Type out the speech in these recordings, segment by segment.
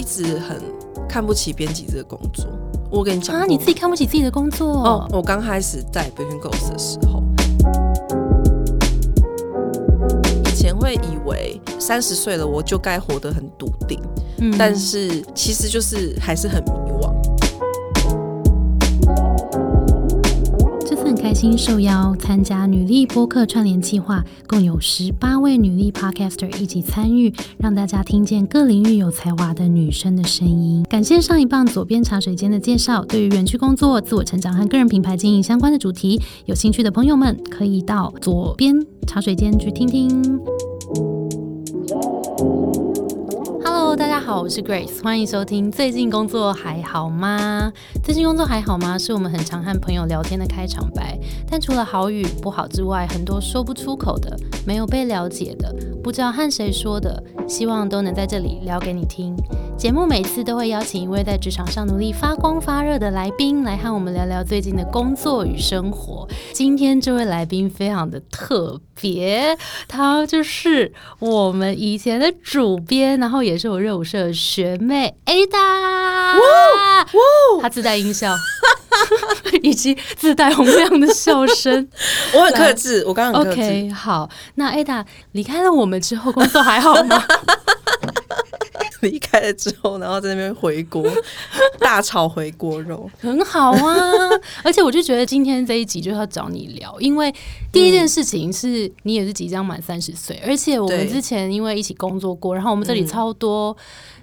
一直很看不起编辑这个工作。我跟你讲啊，你自己看不起自己的工作哦。我刚开始在 b e t w e e n Ghost 的时候，以前会以为三十岁了我就该活得很笃定，嗯，但是其实就是还是很迷心受邀参加女力播客串联计划，共有十八位女力 podcaster 一起参与，让大家听见各领域有才华的女生的声音。感谢上一棒左边茶水间的介绍。对于园区工作、自我成长和个人品牌经营相关的主题，有兴趣的朋友们可以到左边茶水间去听听。大家好，我是 Grace，欢迎收听。最近工作还好吗？最近工作还好吗？是我们很常和朋友聊天的开场白。但除了好与不好之外，很多说不出口的，没有被了解的，不知道和谁说的，希望都能在这里聊给你听。节目每次都会邀请一位在职场上努力发光发热的来宾，来和我们聊聊最近的工作与生活。今天这位来宾非常的特别，他就是我们以前的主编，然后也是我。热舞社的学妹 Ada，哇哇，她自带音效，以及自带洪亮的笑声，我很克制，我刚刚 OK 好。那 Ada 离开了我们之后，工作还好吗？离开了之后，然后在那边回锅，大炒回锅肉，很好啊。而且我就觉得今天这一集就是要找你聊，因为第一件事情是你也是即将满三十岁，而且我们之前因为一起工作过，然后我们这里超多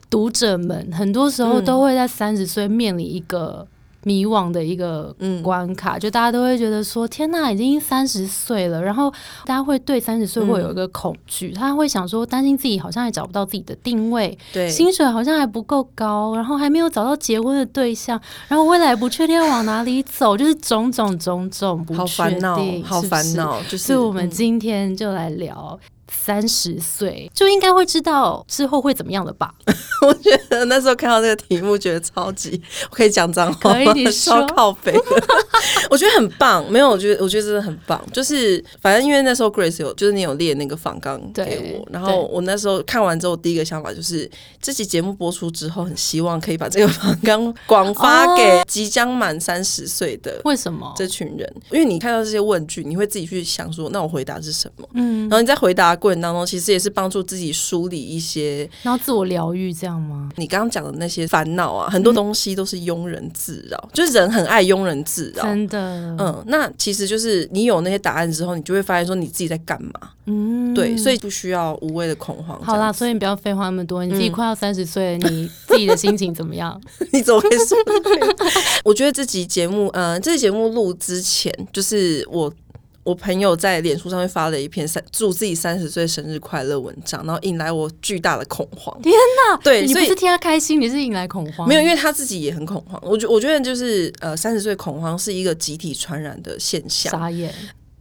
读者们，很多时候都会在三十岁面临一个。迷惘的一个关卡，就大家都会觉得说：“天呐，已经三十岁了。”然后大家会对三十岁会有一个恐惧，他会想说，担心自己好像也找不到自己的定位，对，薪水好像还不够高，然后还没有找到结婚的对象，然后未来不确定要往哪里走，就是种种种种不确定，好烦恼。就是我们今天就来聊。三十岁就应该会知道之后会怎么样的吧？我觉得那时候看到这个题目，觉得超级我可以讲脏话，可以超靠背。我觉得很棒，没有，我觉得我觉得真的很棒。就是反正因为那时候 Grace 有，就是你有列那个访纲给我，然后我那时候看完之后，第一个想法就是这期节目播出之后，很希望可以把这个访纲广发给即将满三十岁的为什么这群人？因为你看到这些问句，你会自己去想说，那我回答是什么？嗯，然后你在回答。过程当中，其实也是帮助自己梳理一些，然后自我疗愈，这样吗？你刚刚讲的那些烦恼啊，很多东西都是庸人自扰，就是人很爱庸人自扰，真的。嗯，那其实就是你有那些答案之后，你就会发现说你自己在干嘛。嗯，对，所以不需要无谓的恐慌。好啦，所以你不要废话那么多。你自己快要三十岁了，你自己的心情怎么样？你怎么会说？我觉得这集节目，嗯，这集节目录之前，就是我。我朋友在脸书上面发了一篇三祝自己三十岁生日快乐文章，然后引来我巨大的恐慌。天哪！对，你不是替他开心，你是引来恐慌。没有，因为他自己也很恐慌。我觉我觉得就是呃，三十岁恐慌是一个集体传染的现象。傻眼。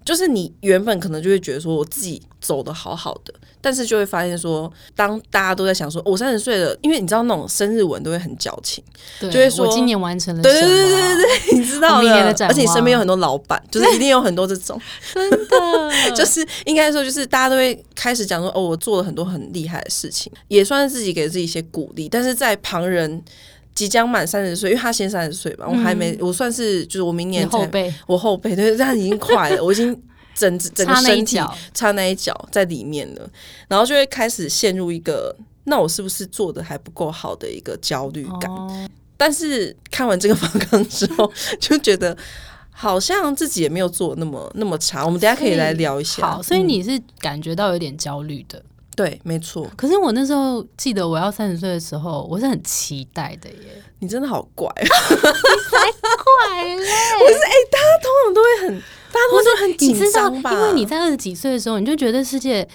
就是你原本可能就会觉得说我自己走的好好的，但是就会发现说，当大家都在想说我三十岁了，因为你知道那种生日文都会很矫情，就会说我今年完成了对对对对对，你知道的，而且你身边有很多老板，就是一定有很多这种，真的，就是应该说就是大家都会开始讲说哦，我做了很多很厉害的事情，也算是自己给自己一些鼓励，但是在旁人。即将满三十岁，因为他先三十岁吧，我还没，我算是就是我明年后背，我后背，对，这样已经快了，我已经 整整个身体差那一脚在里面了，然后就会开始陷入一个，那我是不是做的还不够好的一个焦虑感？但是看完这个方纲之后，就觉得好像自己也没有做那么那么差。我们等下可以来聊一下。好，所以你是感觉到有点焦虑的。对，没错。可是我那时候记得我要三十岁的时候，我是很期待的耶。你真的好怪，才怪嘞！我是，哎，大家通常都会很，大家都很紧张吧？因为你在二十几岁的时候，你就觉得世界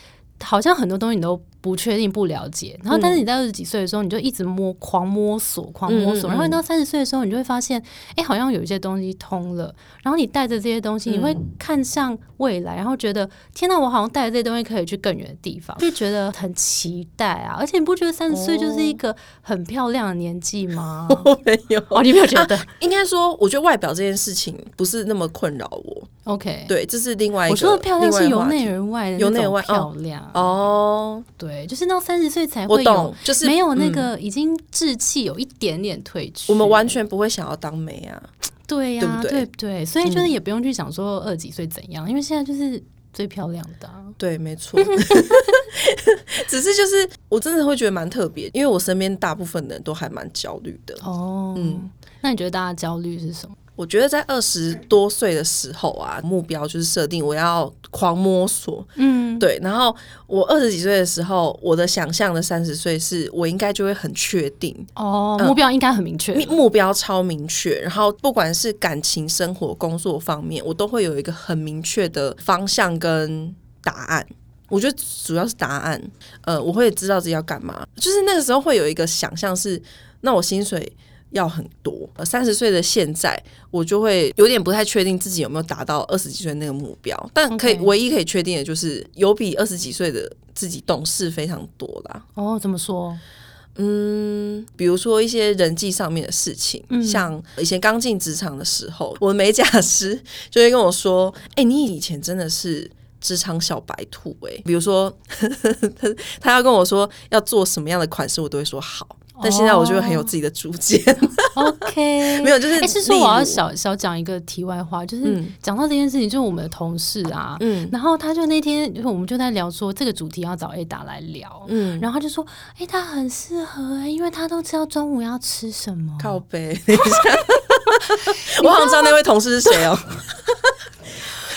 好像很多东西你都。不确定、不了解，然后但是你在二十几岁的时候，你就一直摸、狂摸索、狂摸索，然后你到三十岁的时候，你就会发现，哎，好像有一些东西通了。然后你带着这些东西，你会看向未来，然后觉得，天哪，我好像带着这些东西可以去更远的地方，就觉得很期待啊！而且你不觉得三十岁就是一个很漂亮的年纪吗？没有哦，你没有觉得？应该说，我觉得外表这件事情不是那么困扰我。OK，对，这是另外一个。我说的漂亮是由内而外的，由内而外漂亮哦。对。对，就是到三十岁才会有，就是没有那个已经志气有一点点退去。我们完全不会想要当美啊，对呀，对不对，所以就是也不用去想说二几岁怎样，因为现在就是最漂亮的。对，没错。只是就是我真的会觉得蛮特别，因为我身边大部分的人都还蛮焦虑的。哦，嗯，那你觉得大家焦虑是什么？我觉得在二十多岁的时候啊，目标就是设定我要狂摸索，嗯，对。然后我二十几岁的时候，我的想象的三十岁是我应该就会很确定哦，目标应该很明确，目标超明确。然后不管是感情、生活、工作方面，我都会有一个很明确的方向跟答案。我觉得主要是答案，呃，我会知道自己要干嘛。就是那个时候会有一个想象是，那我薪水。要很多，三十岁的现在，我就会有点不太确定自己有没有达到二十几岁那个目标。但可以唯一可以确定的就是，有比二十几岁的自己懂事非常多啦。哦，怎么说？嗯，比如说一些人际上面的事情，像以前刚进职场的时候，我的美甲师就会跟我说：“ 哎，你以前真的是职场小白兔。”哎，比如说他 他要跟我说要做什么样的款式，我都会说好。但现在我就会很有自己的主见。OK，没有，就是哎是说我要小小讲一个题外话，就是讲到这件事情，就是我们的同事啊，嗯，然后他就那天，就是我们就在聊说这个主题要找 A 达来聊，嗯，然后他就说，哎，他很适合，因为他都知道中午要吃什么。靠背，我好像知道那位同事是谁哦。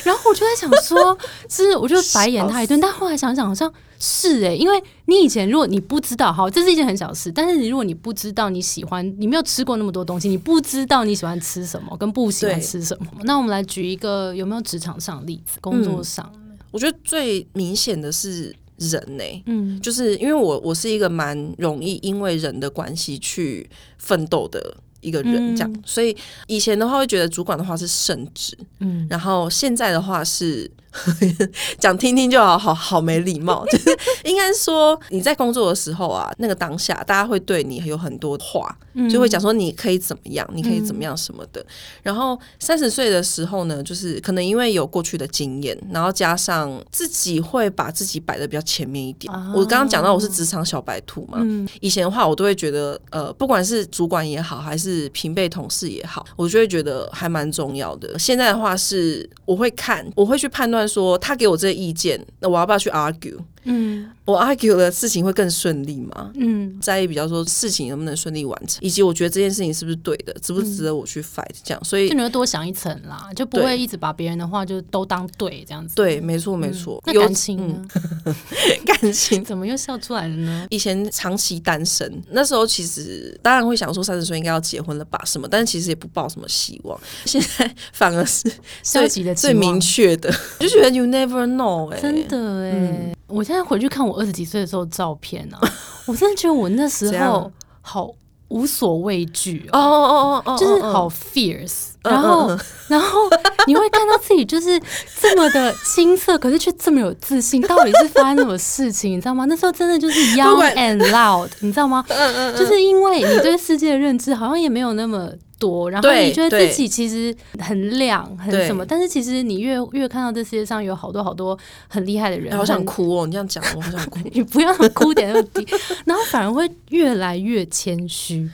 然后我就在想说，是我就白眼他一顿，但后来想想好像。是哎，因为你以前如果你不知道，好，这是一件很小事。但是你如果你不知道你喜欢，你没有吃过那么多东西，你不知道你喜欢吃什么跟不喜欢吃什么。那我们来举一个有没有职场上的例子？工作上，我觉得最明显的是人呢，嗯，就是因为我我是一个蛮容易因为人的关系去奋斗的一个人，这样，所以以前的话会觉得主管的话是圣旨，嗯，然后现在的话是。讲听听就好，好好没礼貌。就是应该说你在工作的时候啊，那个当下大家会对你有很多话，就会讲说你可以怎么样，你可以怎么样什么的。然后三十岁的时候呢，就是可能因为有过去的经验，然后加上自己会把自己摆的比较前面一点。我刚刚讲到我是职场小白兔嘛，以前的话我都会觉得，呃，不管是主管也好，还是平辈同事也好，我就会觉得还蛮重要的。现在的话是我会看，我会去判断。说他给我这意见，那我要不要去 argue？嗯，我 argue 的事情会更顺利吗？嗯，在意比较说事情能不能顺利完成，以及我觉得这件事情是不是对的，值不值得我去 fight？这样，所以就你会多想一层啦，就不会一直把别人的话就都当对这样子。对，没错，没错。那感情呢？感情怎么又笑出来了呢？以前长期单身，那时候其实当然会想说三十岁应该要结婚了吧什么，但是其实也不抱什么希望。现在反而是消极的最明确的，就觉得 you never know，哎，真的哎。我现在回去看我二十几岁的时候照片啊，我真的觉得我那时 候好无所畏惧哦哦哦哦，就是好 fierce，然后然后你会看到自己就是这么的青涩，可是却这么有自信，到底是发生什么事情？你知道吗？那时候真的就是 young and loud，你知道吗？就是因为你对世界的认知好像也没有那么。多，然后你觉得自己其实很亮，很什么？但是其实你越越看到这世界上有好多好多很厉害的人，好想哭哦！你这样讲，我好想 哭。你不要哭点那么低，然后反而会越来越谦虚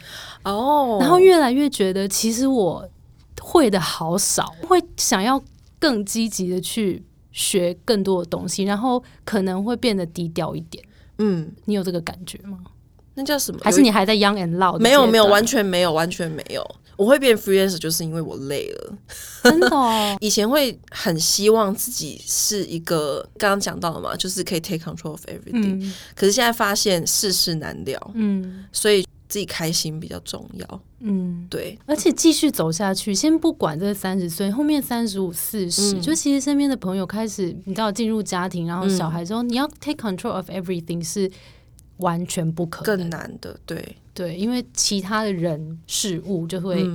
哦，然后越来越觉得其实我会的好少，会想要更积极的去学更多的东西，然后可能会变得低调一点。嗯，你有这个感觉吗？那叫什么？还是你还在 young and loud？没有，没有，完全没有，完全没有。我会变 freelancer，就是因为我累了。真的，哦，以前会很希望自己是一个刚刚讲到的嘛，就是可以 take control of everything。可是现在发现世事难料，嗯，所以自己开心比较重要。嗯，对。而且继续走下去，先不管这三十岁，后面三十五、四十，就其实身边的朋友开始，你知道进入家庭，然后小孩之后，你要 take control of everything 是完全不可能，更难的，对。对，因为其他的人事物就会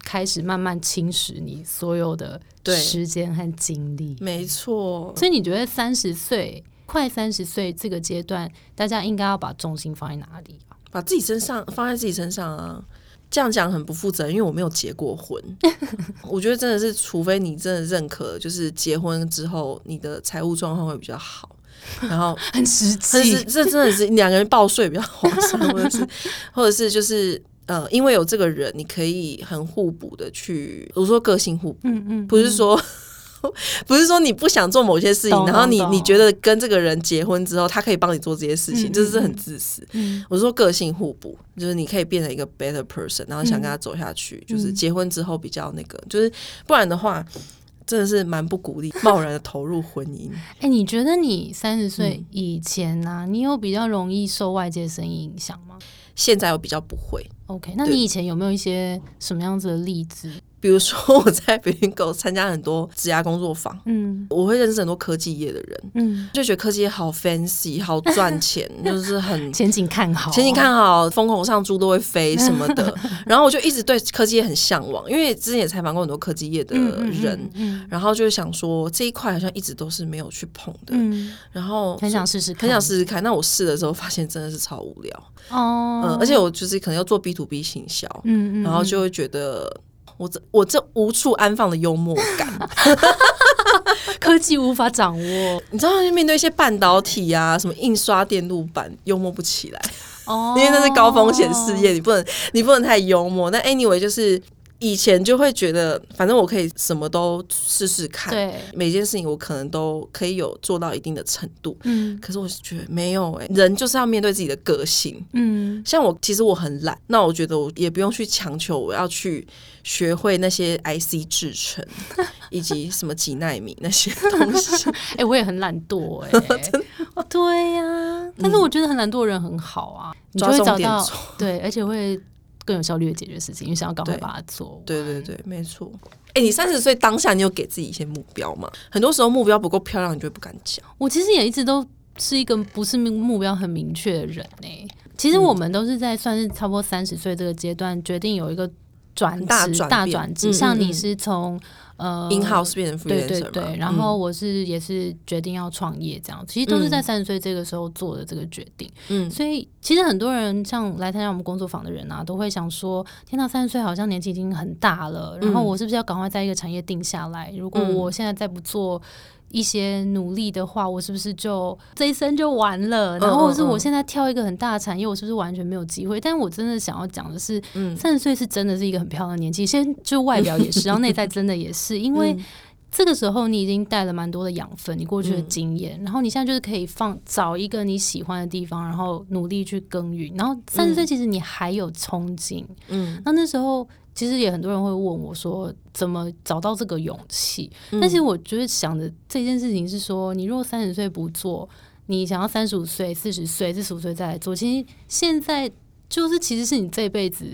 开始慢慢侵蚀你所有的时间和精力。没错，所以你觉得三十岁快三十岁这个阶段，大家应该要把重心放在哪里啊？把自己身上放在自己身上啊？这样讲很不负责任，因为我没有结过婚。我觉得真的是，除非你真的认可，就是结婚之后你的财务状况会比较好。然后 很实际，这真的是两个人报税比较划算，或者是 或者是就是呃，因为有这个人，你可以很互补的去，我说个性互补，嗯嗯，不是说。不是说你不想做某些事情，然后你你觉得跟这个人结婚之后，他可以帮你做这些事情，这是很自私。我说个性互补，就是你可以变成一个 better person，然后想跟他走下去，就是结婚之后比较那个，就是不然的话，真的是蛮不鼓励贸然的投入婚姻。哎，你觉得你三十岁以前呢，你有比较容易受外界声音影响吗？现在我比较不会。OK，那你以前有没有一些什么样子的例子？比如说我在北京狗参加很多职涯工作坊，嗯，我会认识很多科技业的人，嗯，就觉得科技业好 fancy，好赚钱，就是很前景看好，前景看好，风口上猪都会飞 什么的。然后我就一直对科技业很向往，因为之前也采访过很多科技业的人，然后就想说这一块好像一直都是没有去碰的，嗯，然后很想试试，很想试试看。那我试的时候发现真的是超无聊。哦，嗯，而且我就是可能要做 B to B 行销，嗯嗯，然后就会觉得。我这我这无处安放的幽默感 科技无法掌握。你知道，面对一些半导体啊，什么印刷电路板，幽默不起来哦，因为那是高风险事业，你不能你不能太幽默。那 anyway 就是。以前就会觉得，反正我可以什么都试试看，对每件事情我可能都可以有做到一定的程度。嗯，可是我是觉得没有哎，人就是要面对自己的个性。嗯，像我其实我很懒，那我觉得我也不用去强求我要去学会那些 IC 制成 以及什么几纳米那些东西。哎，我也很懒惰 哎，对呀，但是我觉得很懒惰的人很好啊，你就会找到对，而且会。更有效率的解决事情，因为想要赶快把它做。对对对，没错。哎，你三十岁当下，你有给自己一些目标吗？很多时候目标不够漂亮，你就不敢讲。我其实也一直都是一个不是目标很明确的人呢。其实我们都是在算是差不多三十岁这个阶段，决定有一个转大大转折。像你是从。呃 in，house 变成对对对，然后我是也是决定要创业这样，其实都是在三十岁这个时候做的这个决定。嗯，所以其实很多人像来参加我们工作坊的人啊，都会想说：天呐，三十岁好像年纪已经很大了，然后我是不是要赶快在一个产业定下来？如果我现在再不做。一些努力的话，我是不是就这一生就完了？然后是我现在挑一个很大的产业，我是不是完全没有机会？但我真的想要讲的是，三十岁是真的是一个很漂亮的年纪，先就外表也是，然后内在真的也是，因为这个时候你已经带了蛮多的养分，你过去的经验，然后你现在就是可以放找一个你喜欢的地方，然后努力去耕耘。然后三十岁其实你还有憧憬，嗯，那那时候。其实也很多人会问我说，怎么找到这个勇气？但是我觉得想的这件事情是说，你如果三十岁不做，你想要三十五岁、四十岁、四十五岁再来做，其实现在就是其实是你这辈子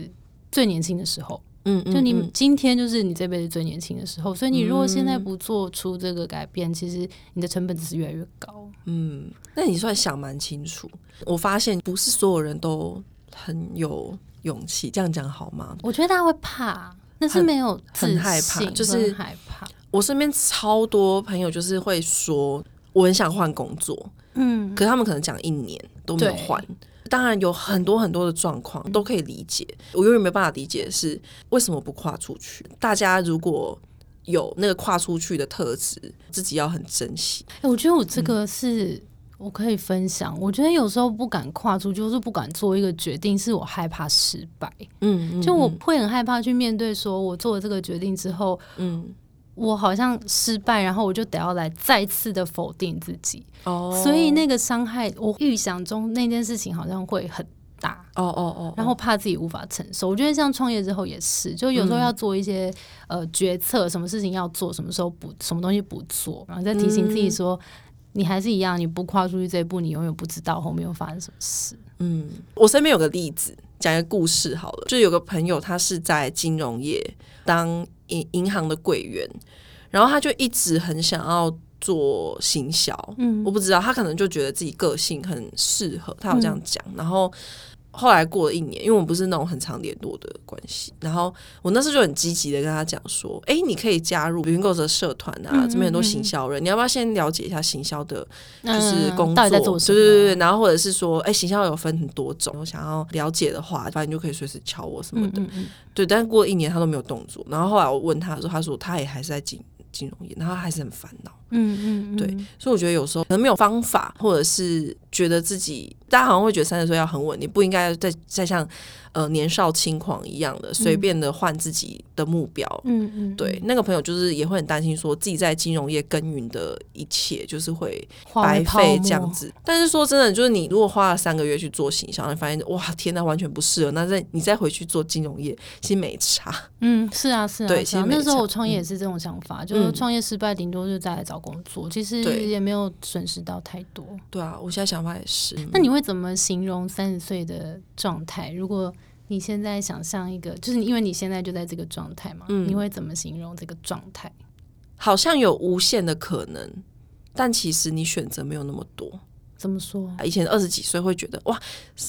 最年轻的时候。嗯，就你今天就是你这辈子最年轻的时候，所以你如果现在不做出这个改变，其实你的成本只是越来越高。嗯，那你算想蛮清楚。我发现不是所有人都很有。勇气这样讲好吗？我觉得大家会怕，那是没有很害怕，就是害怕。我身边超多朋友就是会说，我很想换工作，嗯，可他们可能讲一年都没有换。当然有很多很多的状况都可以理解，我永远没办法理解是为什么不跨出去。大家如果有那个跨出去的特质，自己要很珍惜。哎，我觉得我这个是。我可以分享，我觉得有时候不敢跨出，就是不敢做一个决定，是我害怕失败。嗯，就我会很害怕去面对，说我做了这个决定之后，嗯，我好像失败，然后我就得要来再次的否定自己。哦，所以那个伤害，我预想中那件事情好像会很大。哦哦哦，然后怕自己无法承受。我觉得像创业之后也是，就有时候要做一些呃决策，什么事情要做，什么时候不，什么东西不做，然后再提醒自己说。你还是一样，你不跨出去这一步，你永远不知道后面会发生什么事。嗯，我身边有个例子，讲一个故事好了。就有个朋友，他是在金融业当银银行的柜员，然后他就一直很想要做行销。嗯，我不知道，他可能就觉得自己个性很适合，他有这样讲，然后。后来过了一年，因为我们不是那种很常联络的关系，然后我那时候就很积极的跟他讲说：“哎，你可以加入云购的社团啊，这边很多行销人，你要不要先了解一下行销的，就是工作，对对对对，然后或者是说，哎，行销有分很多种，我想要了解的话，反正你就可以随时敲我什么的。对，但是过了一年他都没有动作，然后后来我问他说，他说他也还是在金金融业，然后还是很烦恼。嗯嗯，对，所以我觉得有时候可能没有方法，或者是觉得自己，大家好像会觉得三十岁要很稳，定不应该再再像。呃，年少轻狂一样的，随便的换自己的目标。嗯嗯，对，那个朋友就是也会很担心，说自己在金融业耕耘的一切就是会白费这样子。但是说真的，就是你如果花了三个月去做形象，你发现哇，天呐，完全不适合。那再你再回去做金融业，其实没差。嗯，是啊，是啊。对，其实那时候我创业也是这种想法，就是创业失败，顶多就再来找工作，其实也没有损失到太多。对啊，我现在想法也是。那你会怎么形容三十岁的状态？如果你现在想象一个，就是因为你现在就在这个状态嘛，你会怎么形容这个状态？好像有无限的可能，但其实你选择没有那么多。怎么说？以前二十几岁会觉得哇，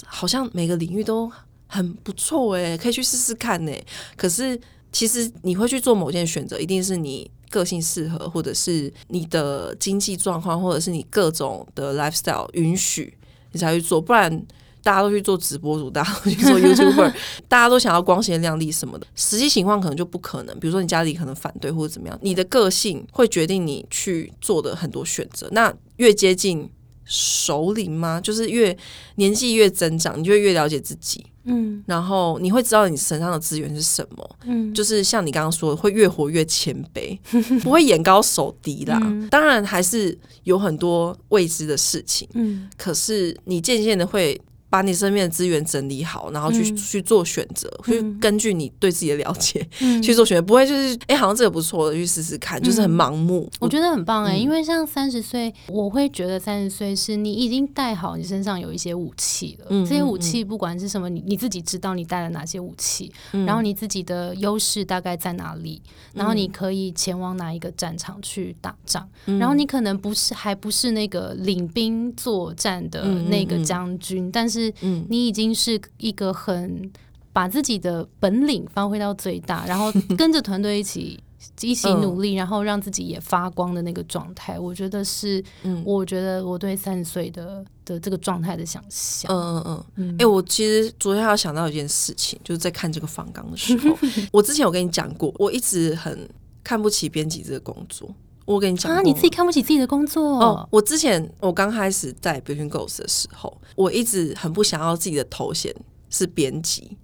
好像每个领域都很不错哎，可以去试试看呢。可是其实你会去做某件选择，一定是你个性适合，或者是你的经济状况，或者是你各种的 lifestyle 允许，你才去做，不然。大家都去做直播主，大家都去做 YouTuber，大家都想要光鲜亮丽什么的，实际情况可能就不可能。比如说你家里可能反对或者怎么样，你的个性会决定你去做的很多选择。那越接近首领吗？就是越年纪越增长，你就越了解自己。嗯，然后你会知道你身上的资源是什么。嗯，就是像你刚刚说的，会越活越谦卑，不会眼高手低啦。当然还是有很多未知的事情。嗯，可是你渐渐的会。把你身边的资源整理好，然后去去做选择，去根据你对自己的了解去做选择，不会就是哎，好像这个不错的，去试试看，就是很盲目。我觉得很棒哎，因为像三十岁，我会觉得三十岁是你已经带好你身上有一些武器了。这些武器不管是什么，你你自己知道你带了哪些武器，然后你自己的优势大概在哪里，然后你可以前往哪一个战场去打仗，然后你可能不是还不是那个领兵作战的那个将军，但是。嗯，你已经是一个很把自己的本领发挥到最大，然后 跟着团队一起一起努力，然后让自己也发光的那个状态。我觉得是，我觉得我对三十岁的的这个状态的想象。嗯嗯嗯。哎，我其实昨天要想到一件事情，就是在看这个访纲的时候，我之前有跟你讲过，我一直很看不起编辑这个工作。我跟你讲啊，你自己看不起自己的工作哦。我之前我刚开始在 Between Ghost 的时候，我一直很不想要自己的头衔是编辑，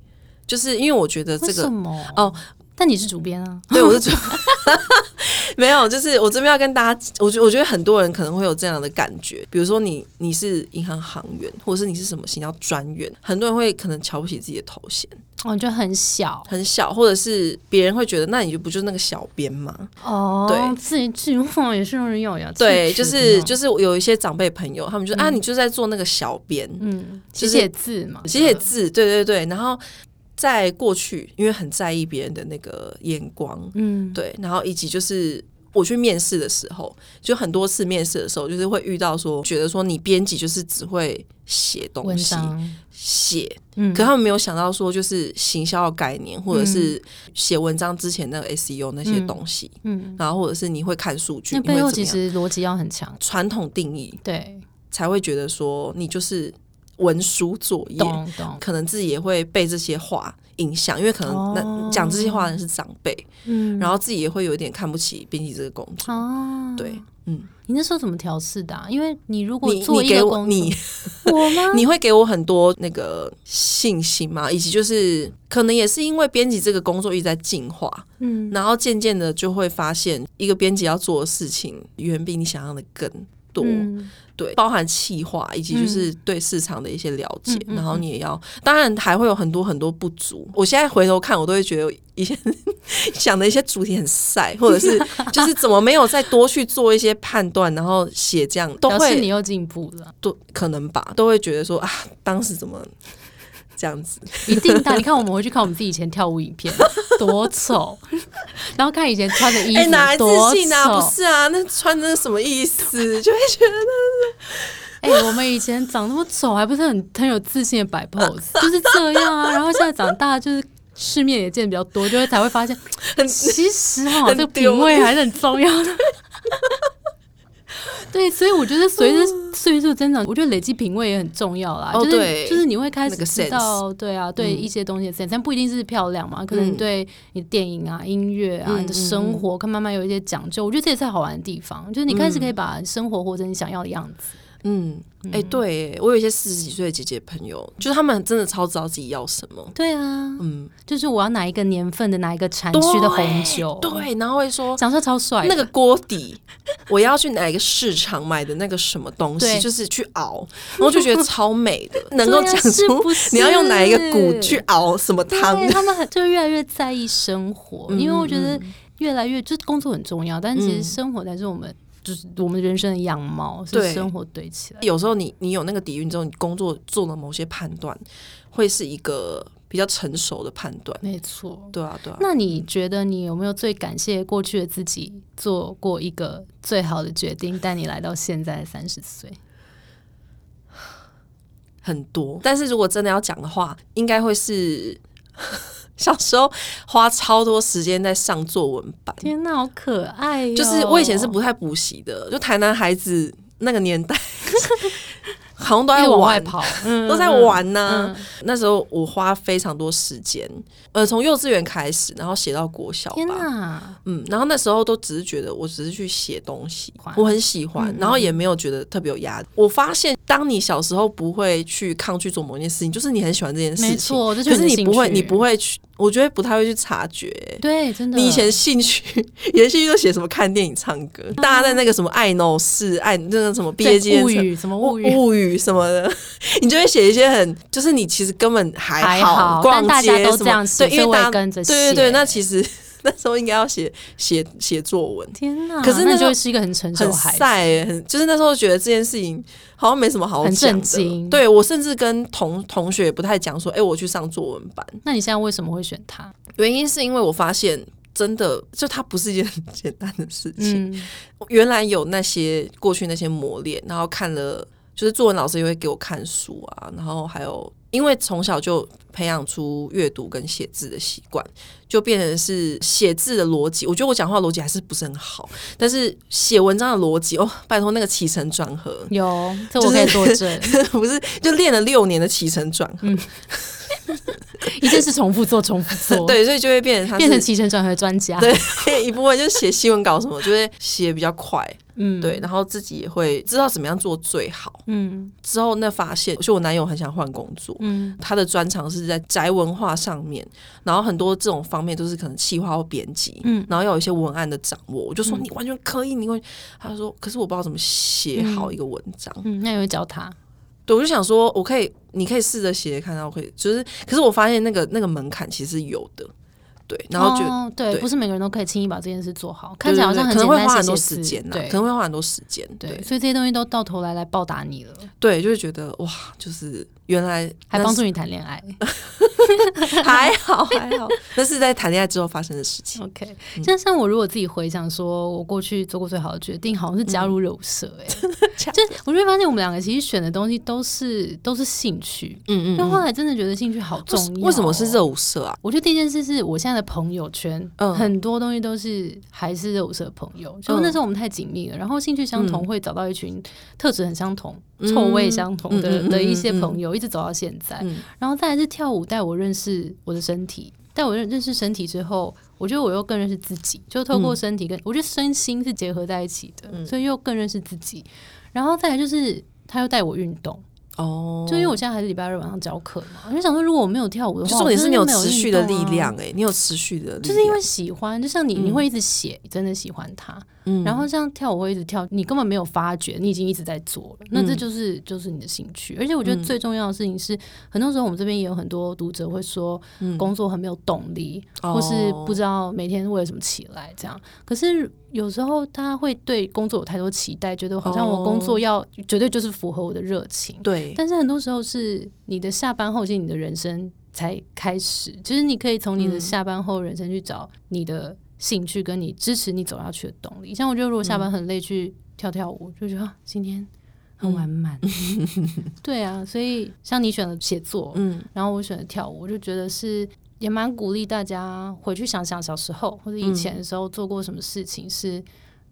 就是因为我觉得这个哦，但你是主编啊，对，我是主。没有，就是我这边要跟大家，我觉我觉得很多人可能会有这样的感觉，比如说你你是银行行员，或者是你是什么型叫专员，很多人会可能瞧不起自己的头衔，哦，就很小。很小，或者是别人会觉得，那你就不就是那个小编吗？哦，对，自己自己话也是用人要呀，对，就是就是有一些长辈朋友，他们就啊，你就在做那个小编，嗯，写写字嘛，写写字，对对对，然后。在过去，因为很在意别人的那个眼光，嗯，对，然后以及就是我去面试的时候，就很多次面试的时候，就是会遇到说，觉得说你编辑就是只会写东西，写，嗯，可他们没有想到说，就是行销的概念，或者是写文章之前那个 SEO 那些东西，嗯，然后或者是你会看数据，那背后其实逻辑要很强，传统定义，对，才会觉得说你就是。文书作业，可能自己也会被这些话影响，因为可能那讲这些话的人是长辈，嗯，然后自己也会有点看不起编辑这个工作。哦，对，嗯，你那时候怎么调试的？因为你如果做一个工你 我吗？你会给我很多那个信心吗？以及就是可能也是因为编辑这个工作一直在进化，嗯，然后渐渐的就会发现，一个编辑要做的事情远比你想象的更多。对，包含气化以及就是对市场的一些了解，然后你也要，当然还会有很多很多不足。我现在回头看，我都会觉得一些 想的一些主题很晒，或者是 就是怎么没有再多去做一些判断，然后写这样，都会你又进步了，都可能吧，都会觉得说啊，当时怎么。这样子一定大，你看我们回去看我们自己以前跳舞影片，多丑，然后看以前穿的衣服，哪来自信啊？不是啊，那穿的什么意思？就会觉得是，哎，我们以前长那么丑，还不是很很有自信的摆 pose，就是这样啊。然后现在长大，就是世面也见比较多，就会才会发现，其实哈，这个品味还是很重要的。对，所以我觉得随着岁数增长，我觉得累积品味也很重要啦。哦，对，就是你会开始知道，对啊，对一些东西的 sense，但不一定是漂亮嘛，可能对你的电影啊、音乐啊、你的生活，可慢慢有一些讲究。我觉得这也是好玩的地方，就是你开始可以把生活活成你想要的样子。嗯，哎，对我有一些四十几岁的姐姐朋友，就是他们真的超知道自己要什么。对啊，嗯，就是我要哪一个年份的哪一个产区的红酒，对，然后会说长得超帅，那个锅底我要去哪一个市场买的那个什么东西，就是去熬，然后就觉得超美的，能够讲出你要用哪一个骨去熬什么汤。他们就越来越在意生活，因为我觉得越来越就是工作很重要，但其实生活才是我们。就是我们人生的样貌，是生活堆起来。有时候你你有那个底蕴之后，你工作做了某些判断，会是一个比较成熟的判断。没错，对啊，对啊。那你觉得你有没有最感谢过去的自己做过一个最好的决定，带你来到现在三十岁？很多，但是如果真的要讲的话，应该会是。小时候花超多时间在上作文班，天哪，好可爱！就是我以前是不太补习的，就台南孩子那个年代。好像都在玩，都在玩呢。那时候我花非常多时间，呃，从幼稚园开始，然后写到国小吧。嗯，然后那时候都只是觉得，我只是去写东西，我很喜欢，然后也没有觉得特别有压力。我发现，当你小时候不会去抗拒做某件事情，就是你很喜欢这件事情，没错，可是你不会，你不会去。我觉得不太会去察觉，对，真的。你以前兴趣，以前兴趣都写什么？看电影、唱歌。大家在那个什么爱 no 是爱那个什么毕业纪念物语什么物语物语什么的，你就会写一些很，就是你其实根本还好，逛街都这样对，因为大家跟着对对对，那其实 那时候应该要写写写作文。天哪！可是那就是一个很成熟、很晒，很就是那时候觉得这件事情。好像没什么好讲的，对我甚至跟同同学不太讲说，哎，我去上作文班。那你现在为什么会选他？原因是因为我发现，真的就它不是一件很简单的事情。原来有那些过去那些磨练，然后看了，就是作文老师也会给我看书啊，然后还有。因为从小就培养出阅读跟写字的习惯，就变成是写字的逻辑。我觉得我讲话逻辑还是不是很好，但是写文章的逻辑哦，拜托那个起承转合有，这我可以作证。不是，就练了六年的起承转合。一件事重复做，重复做，对，所以就会变成变成起承转合专家。对，一部分就是写新闻稿什么，就会写比较快，嗯，对，然后自己也会知道怎么样做最好，嗯。之后那发现，就我男友很想换工作，嗯，他的专长是在宅文化上面，然后很多这种方面都是可能企划或编辑，嗯，然后要有一些文案的掌握。我就说你完全可以，你会，他说，可是我不知道怎么写好一个文章，嗯，那你会教他。对，我就想说，我可以，你可以试着写，看到会，就是，可是我发现那个那个门槛其实有的。对，然后就对，不是每个人都可以轻易把这件事做好，看起来好像可能会花很多时间，对，可能会花很多时间，对，所以这些东西都到头来来报答你了，对，就会觉得哇，就是原来还帮助你谈恋爱，还 好还好，那是在谈恋爱之后发生的事情。OK，像像我如果自己回想，说我过去做过最好的决定，好像是加入肉社，哎，就我就会发现我们两个其实选的东西都是都是兴趣，嗯嗯，但后来真的觉得兴趣好重要，为什么是肉社啊？我觉得第一件事是我现在的。朋友圈，嗯，很多东西都是还是肉色朋友，就那时候我们太紧密了，然后兴趣相同，会找到一群特质很相同、臭味相同的的一些朋友，一直走到现在。然后再来是跳舞带我认识我的身体，带我认认识身体之后，我觉得我又更认识自己，就透过身体跟我觉得身心是结合在一起的，所以又更认识自己。然后再来就是他又带我运动。哦，就因为我现在还是礼拜二晚上教课嘛，我就想说，如果我没有跳舞的话，重点是你有持续的力量哎，你有持续的，就是因为喜欢，就像你，你会一直写，真的喜欢它。嗯，然后像跳舞会一直跳，你根本没有发觉，你已经一直在做了，那这就是就是你的兴趣。而且我觉得最重要的事情是，很多时候我们这边也有很多读者会说，工作很没有动力，或是不知道每天为了什么起来这样。可是有时候他会对工作有太多期待，觉得好像我工作要绝对就是符合我的热情。对，但是很多时候是你的下班后，其实你的人生才开始。其实你可以从你的下班后人生去找你的。兴趣跟你支持你走下去的动力，像我觉得如果下班很累去跳跳舞，就觉得今天很完满。对啊，所以像你选了写作，嗯，然后我选了跳舞，我就觉得是也蛮鼓励大家回去想想小时候或者以前的时候做过什么事情是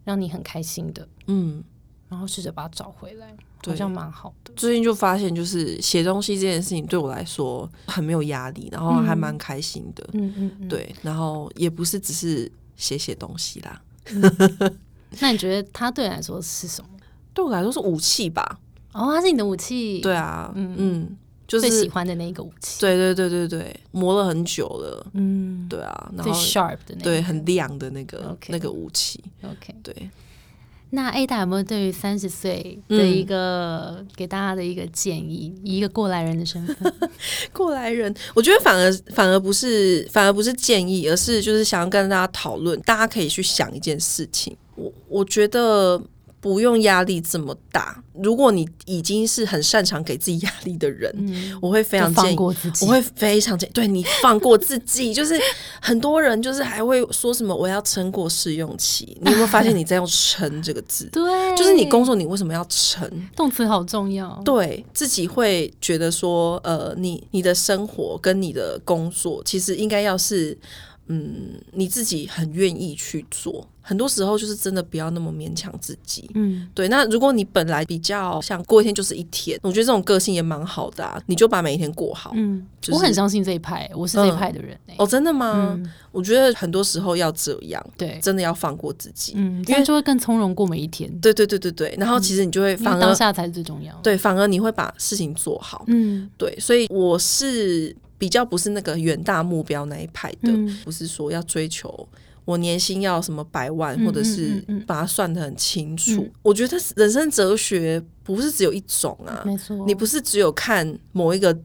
让你很开心的，嗯。然后试着把它找回来，好像蛮好的。最近就发现，就是写东西这件事情对我来说很没有压力，然后还蛮开心的。嗯嗯，对，然后也不是只是写写东西啦。那你觉得它对你来说是什么？对我来说是武器吧。哦，它是你的武器。对啊，嗯嗯，就是最喜欢的那个武器。对对对对对，磨了很久了。嗯，对啊，然后 sharp 的那个，对，很亮的那个那个武器。OK，对。那 A 大有没有对于三十岁的一个给大家的一个建议？以一个过来人的身份，过来人，我觉得反而反而不是反而不是建议，而是就是想要跟大家讨论，大家可以去想一件事情。我我觉得。不用压力这么大。如果你已经是很擅长给自己压力的人，我会非常建议，我会非常建议，对你放过自己。就是很多人就是还会说什么我要撑过试用期，你有没有发现你在用“撑”这个字？对，就是你工作你为什么要撑？动词好重要。对自己会觉得说，呃，你你的生活跟你的工作其实应该要是。嗯，你自己很愿意去做，很多时候就是真的不要那么勉强自己。嗯，对。那如果你本来比较想过一天就是一天，我觉得这种个性也蛮好的啊。你就把每一天过好。嗯，我很相信这一派，我是这一派的人。哦，真的吗？我觉得很多时候要这样，对，真的要放过自己，嗯，因为就会更从容过每一天。对对对对对。然后其实你就会反而当下才是最重要。对，反而你会把事情做好。嗯，对。所以我是。比较不是那个远大目标那一派的，不是说要追求我年薪要什么百万，或者是把它算的很清楚。我觉得人生哲学不是只有一种啊，没错，你不是只有看某一个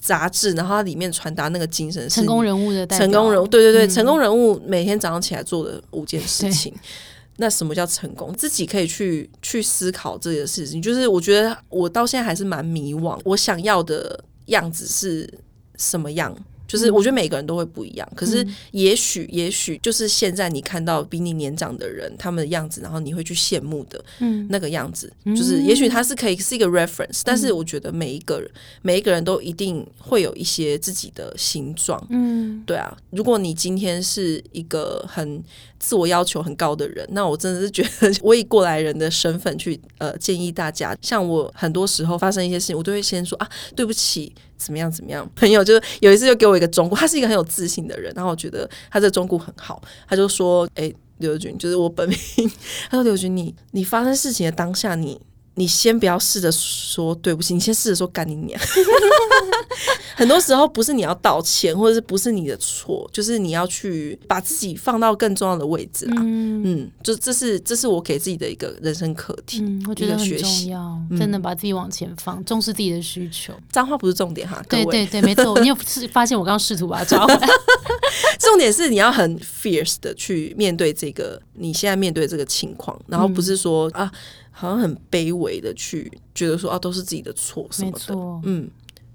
杂志，然后它里面传达那个精神是，成功人物的成功人物，对对对，成功人物每天早上起来做的五件事情，那什么叫成功？自己可以去去思考这件事情。就是我觉得我到现在还是蛮迷惘，我想要的样子是。什么样？就是我觉得每个人都会不一样，可是也许也许就是现在你看到比你年长的人他们的样子，然后你会去羡慕的，嗯，那个样子，就是也许他是可以是一个 reference，但是我觉得每一个人每一个人都一定会有一些自己的形状，嗯，对啊，如果你今天是一个很。自我要求很高的人，那我真的是觉得，我以过来人的身份去呃建议大家，像我很多时候发生一些事情，我都会先说啊，对不起，怎么样怎么样。朋友就是有一次就给我一个忠告，他是一个很有自信的人，然后我觉得他这个忠告很好，他就说，哎，刘军，就是我本名，他说刘军，你你发生事情的当下，你。你先不要试着说对不起，你先试着说干你娘。很多时候不是你要道歉，或者是不是你的错，就是你要去把自己放到更重要的位置啊。嗯，就这是这是我给自己的一个人生课题。嗯，我觉得很重要，真的把自己往前放，重视自己的需求。脏话不是重点哈，对对对，没错。你有是发现我刚刚试图把它抓回来？重点是你要很 fierce 的去面对这个你现在面对这个情况，然后不是说啊。好像很卑微的去觉得说啊，都是自己的错什么的。嗯，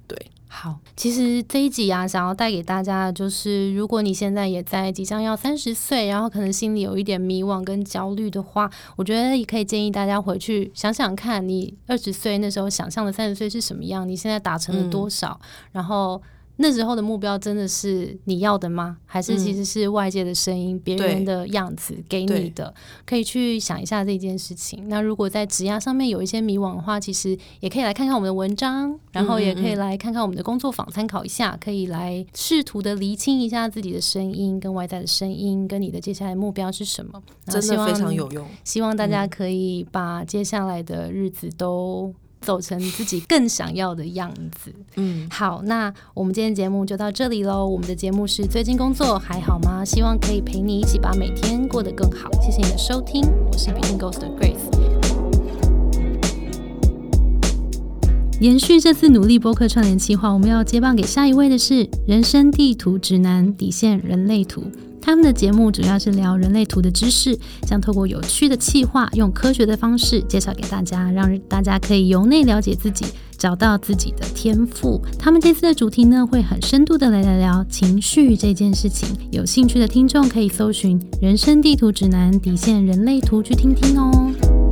对。好，其实这一集啊，想要带给大家的就是，如果你现在也在即将要三十岁，然后可能心里有一点迷惘跟焦虑的话，我觉得也可以建议大家回去想想看，你二十岁那时候想象的三十岁是什么样，你现在达成了多少，然后。那时候的目标真的是你要的吗？还是其实是外界的声音、别人的样子给你的？可以去想一下这件事情。那如果在职压上面有一些迷惘的话，其实也可以来看看我们的文章，然后也可以来看看我们的工作坊参考一下，可以来试图的厘清一下自己的声音跟外在的声音，跟你的接下来目标是什么。真的非常有用。希望大家可以把接下来的日子都。走成自己更想要的样子。嗯，好，那我们今天节目就到这里喽。我们的节目是最近工作还好吗？希望可以陪你一起把每天过得更好。谢谢你的收听，我是 Between Ghost 的 Grace。延续这次努力播客串联计划，我们要接棒给下一位的是人生地图指南底线人类图。他们的节目主要是聊人类图的知识，想透过有趣的气话，用科学的方式介绍给大家，让大家可以由内了解自己，找到自己的天赋。他们这次的主题呢，会很深度的来聊聊情绪这件事情。有兴趣的听众可以搜寻《人生地图指南》底线人类图去听听哦。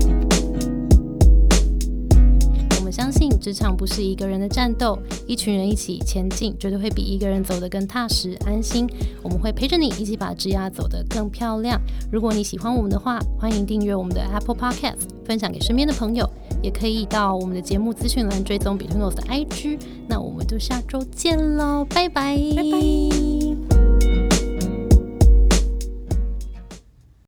信职场不是一个人的战斗，一群人一起前进，绝对会比一个人走得更踏实安心。我们会陪着你一起把职涯走得更漂亮。如果你喜欢我们的话，欢迎订阅我们的 Apple Podcast，分享给身边的朋友，也可以到我们的节目资讯栏追踪 Between Us 的 IG。那我们就下周见喽，拜拜，拜拜。